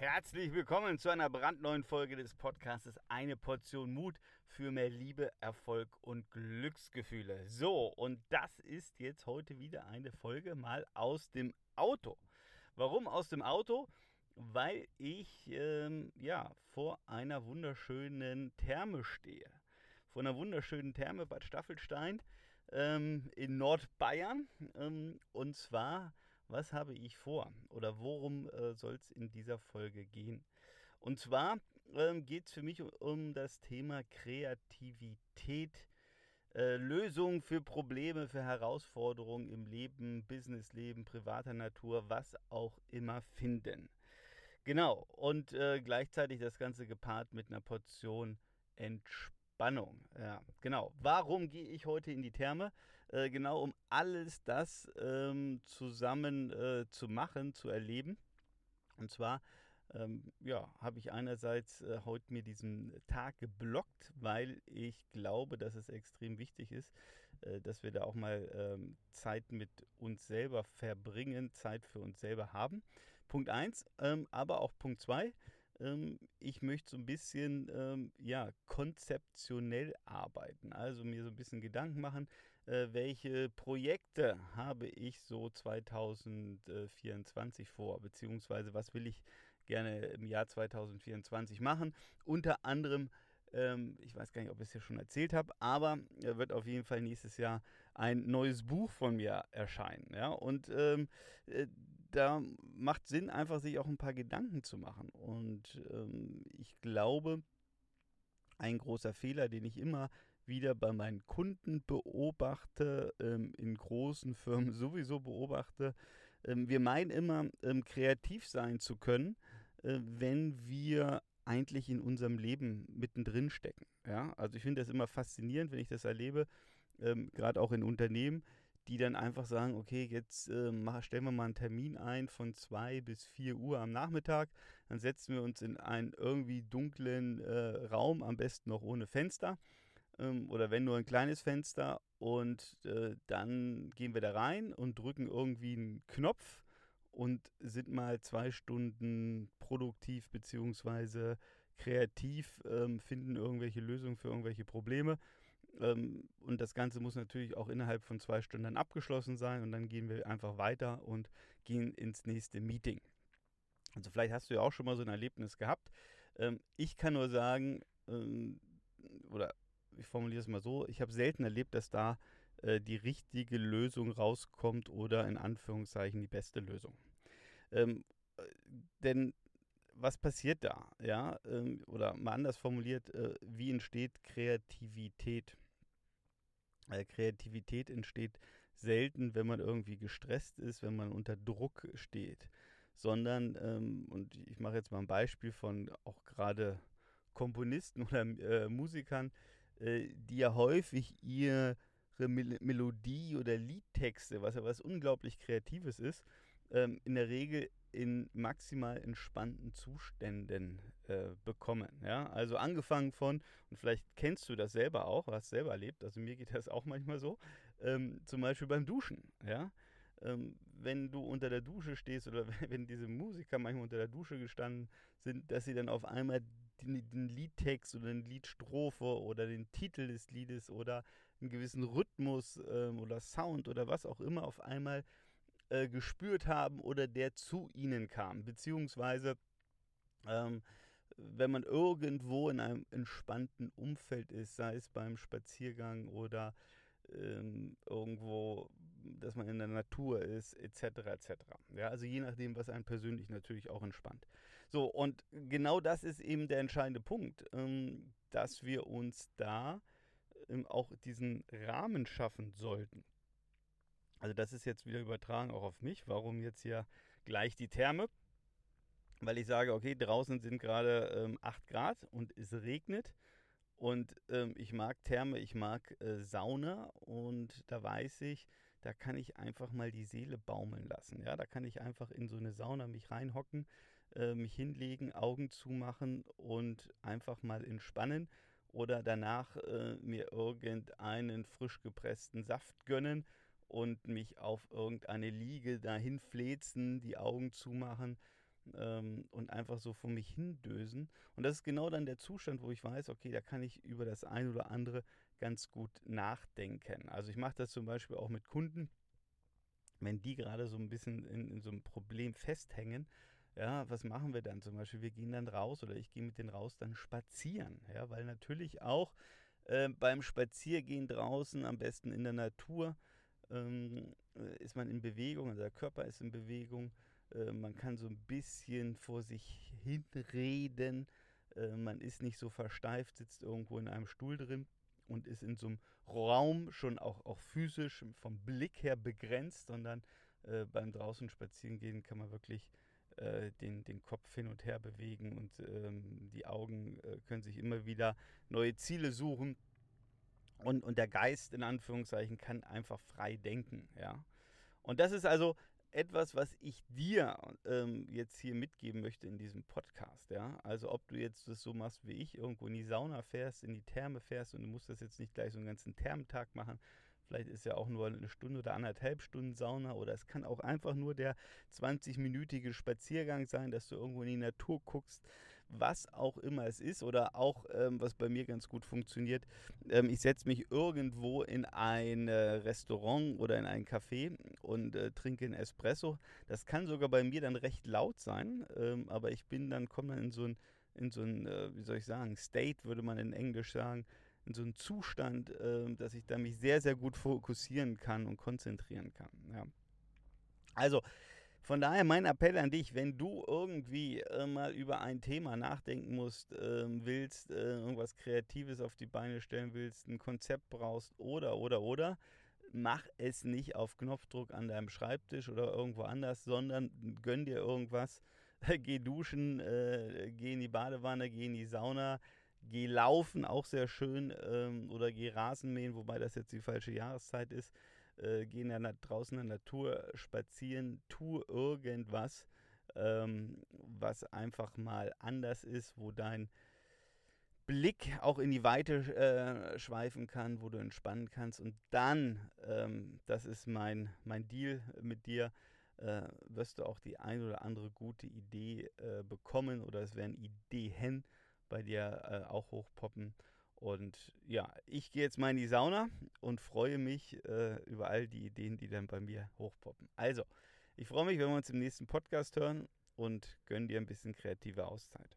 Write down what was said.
Herzlich willkommen zu einer brandneuen Folge des Podcasts Eine Portion Mut für mehr Liebe, Erfolg und Glücksgefühle. So, und das ist jetzt heute wieder eine Folge mal aus dem Auto. Warum aus dem Auto? Weil ich ähm, ja vor einer wunderschönen Therme stehe. Vor einer wunderschönen Therme Bad Staffelstein ähm, in Nordbayern. Ähm, und zwar was habe ich vor oder worum äh, soll es in dieser Folge gehen? Und zwar ähm, geht es für mich um, um, das Thema Kreativität, äh, Lösungen für Probleme, für Herausforderungen im Leben, Businessleben, privater Natur, was auch immer finden. Genau, und äh, gleichzeitig das Ganze gepaart mit einer Portion Entspannung. Spannung. Ja, genau. Warum gehe ich heute in die Therme? Äh, genau, um alles das ähm, zusammen äh, zu machen, zu erleben. Und zwar ähm, ja, habe ich einerseits äh, heute mir diesen Tag geblockt, weil ich glaube, dass es extrem wichtig ist, äh, dass wir da auch mal ähm, Zeit mit uns selber verbringen, Zeit für uns selber haben. Punkt 1, ähm, aber auch Punkt 2 ähm, ich möchte so ein bisschen ähm, ja, konzeptionell arbeiten. Also mir so ein bisschen Gedanken machen, äh, welche Projekte habe ich so 2024 vor, beziehungsweise was will ich gerne im Jahr 2024 machen. Unter anderem ähm, ich weiß gar nicht, ob ich es hier schon erzählt habe, aber er wird auf jeden Fall nächstes Jahr ein neues Buch von mir erscheinen. Ja? Und ähm, äh, da macht Sinn, einfach sich auch ein paar Gedanken zu machen. Und ähm, ich glaube, ein großer Fehler, den ich immer wieder bei meinen Kunden beobachte, ähm, in großen Firmen sowieso beobachte. Ähm, wir meinen immer, ähm, kreativ sein zu können, äh, wenn wir eigentlich in unserem Leben mittendrin stecken. Ja? Also ich finde das immer faszinierend, wenn ich das erlebe, ähm, gerade auch in Unternehmen, die dann einfach sagen, okay, jetzt äh, mach, stellen wir mal einen Termin ein von 2 bis 4 Uhr am Nachmittag, dann setzen wir uns in einen irgendwie dunklen äh, Raum, am besten noch ohne Fenster ähm, oder wenn nur ein kleines Fenster und äh, dann gehen wir da rein und drücken irgendwie einen Knopf und sind mal zwei Stunden produktiv bzw. kreativ, ähm, finden irgendwelche Lösungen für irgendwelche Probleme. Ähm, und das Ganze muss natürlich auch innerhalb von zwei Stunden abgeschlossen sein und dann gehen wir einfach weiter und gehen ins nächste Meeting. Also vielleicht hast du ja auch schon mal so ein Erlebnis gehabt. Ähm, ich kann nur sagen, ähm, oder ich formuliere es mal so, ich habe selten erlebt, dass da äh, die richtige Lösung rauskommt oder in Anführungszeichen die beste Lösung. Ähm, äh, denn was passiert da? Ja, ähm, oder mal anders formuliert, äh, wie entsteht Kreativität? Äh, Kreativität entsteht selten, wenn man irgendwie gestresst ist, wenn man unter Druck steht, sondern, ähm, und ich mache jetzt mal ein Beispiel von auch gerade Komponisten oder äh, Musikern, die ja häufig ihre Mel Melodie oder Liedtexte, was ja was unglaublich Kreatives ist, ähm, in der Regel in maximal entspannten Zuständen äh, bekommen. Ja? Also angefangen von, und vielleicht kennst du das selber auch, hast selber erlebt, also mir geht das auch manchmal so, ähm, zum Beispiel beim Duschen. Ja? Ähm, wenn du unter der Dusche stehst oder wenn diese Musiker manchmal unter der Dusche gestanden sind, dass sie dann auf einmal den, den Liedtext oder den Liedstrophe oder den Titel des Liedes oder einen gewissen Rhythmus ähm, oder Sound oder was auch immer auf einmal äh, gespürt haben oder der zu ihnen kam. Beziehungsweise, ähm, wenn man irgendwo in einem entspannten Umfeld ist, sei es beim Spaziergang oder ähm, irgendwo, dass man in der Natur ist, etc. etc. Ja, also je nachdem, was einen persönlich natürlich auch entspannt. So, und genau das ist eben der entscheidende Punkt, ähm, dass wir uns da ähm, auch diesen Rahmen schaffen sollten. Also das ist jetzt wieder übertragen auch auf mich. Warum jetzt hier gleich die Therme? Weil ich sage, okay, draußen sind gerade ähm, 8 Grad und es regnet. Und ähm, ich mag Therme, ich mag äh, Sauna und da weiß ich, da kann ich einfach mal die Seele baumeln lassen. Ja, da kann ich einfach in so eine Sauna mich reinhocken, äh, mich hinlegen, Augen zumachen und einfach mal entspannen oder danach äh, mir irgendeinen frisch gepressten Saft gönnen und mich auf irgendeine Liege dahin flezen, die Augen zumachen ähm, und einfach so vor mich hindösen. Und das ist genau dann der Zustand, wo ich weiß, okay, da kann ich über das ein oder andere ganz gut nachdenken. Also ich mache das zum Beispiel auch mit Kunden, wenn die gerade so ein bisschen in, in so einem Problem festhängen. Ja, was machen wir dann zum Beispiel? Wir gehen dann raus oder ich gehe mit denen raus dann spazieren. Ja, weil natürlich auch äh, beim Spaziergehen draußen, am besten in der Natur, ähm, äh, ist man in Bewegung, also der Körper ist in Bewegung. Äh, man kann so ein bisschen vor sich hinreden. Äh, man ist nicht so versteift, sitzt irgendwo in einem Stuhl drin und ist in so einem Raum schon auch, auch physisch vom Blick her begrenzt, sondern äh, beim draußen spazieren gehen kann man wirklich äh, den, den Kopf hin und her bewegen und ähm, die Augen äh, können sich immer wieder neue Ziele suchen und, und der Geist in Anführungszeichen kann einfach frei denken, ja. Und das ist also etwas, was ich dir ähm, jetzt hier mitgeben möchte in diesem Podcast, ja. Also ob du jetzt das so machst wie ich, irgendwo in die Sauna fährst, in die Therme fährst und du musst das jetzt nicht gleich so einen ganzen Thermentag machen. Vielleicht ist ja auch nur eine Stunde oder anderthalb Stunden Sauna oder es kann auch einfach nur der 20-minütige Spaziergang sein, dass du irgendwo in die Natur guckst, was auch immer es ist oder auch, ähm, was bei mir ganz gut funktioniert, ähm, ich setze mich irgendwo in ein äh, Restaurant oder in ein Café und äh, trinke einen Espresso. Das kann sogar bei mir dann recht laut sein, ähm, aber ich bin dann, komme dann in so ein, in so ein, äh, wie soll ich sagen, State würde man in Englisch sagen, in so einen Zustand, äh, dass ich da mich sehr, sehr gut fokussieren kann und konzentrieren kann. Ja. Also, von daher mein Appell an dich, wenn du irgendwie äh, mal über ein Thema nachdenken musst, äh, willst, äh, irgendwas Kreatives auf die Beine stellen willst, ein Konzept brauchst oder, oder, oder, mach es nicht auf Knopfdruck an deinem Schreibtisch oder irgendwo anders, sondern gönn dir irgendwas. geh duschen, äh, geh in die Badewanne, geh in die Sauna, geh laufen, auch sehr schön, ähm, oder geh Rasen mähen, wobei das jetzt die falsche Jahreszeit ist geh in der, draußen in der Natur spazieren, tu irgendwas, ähm, was einfach mal anders ist, wo dein Blick auch in die Weite äh, schweifen kann, wo du entspannen kannst. Und dann, ähm, das ist mein, mein Deal mit dir, äh, wirst du auch die ein oder andere gute Idee äh, bekommen oder es werden Ideen bei dir äh, auch hochpoppen. Und ja, ich gehe jetzt mal in die Sauna und freue mich äh, über all die Ideen, die dann bei mir hochpoppen. Also, ich freue mich, wenn wir uns im nächsten Podcast hören und gönne dir ein bisschen kreative Auszeit.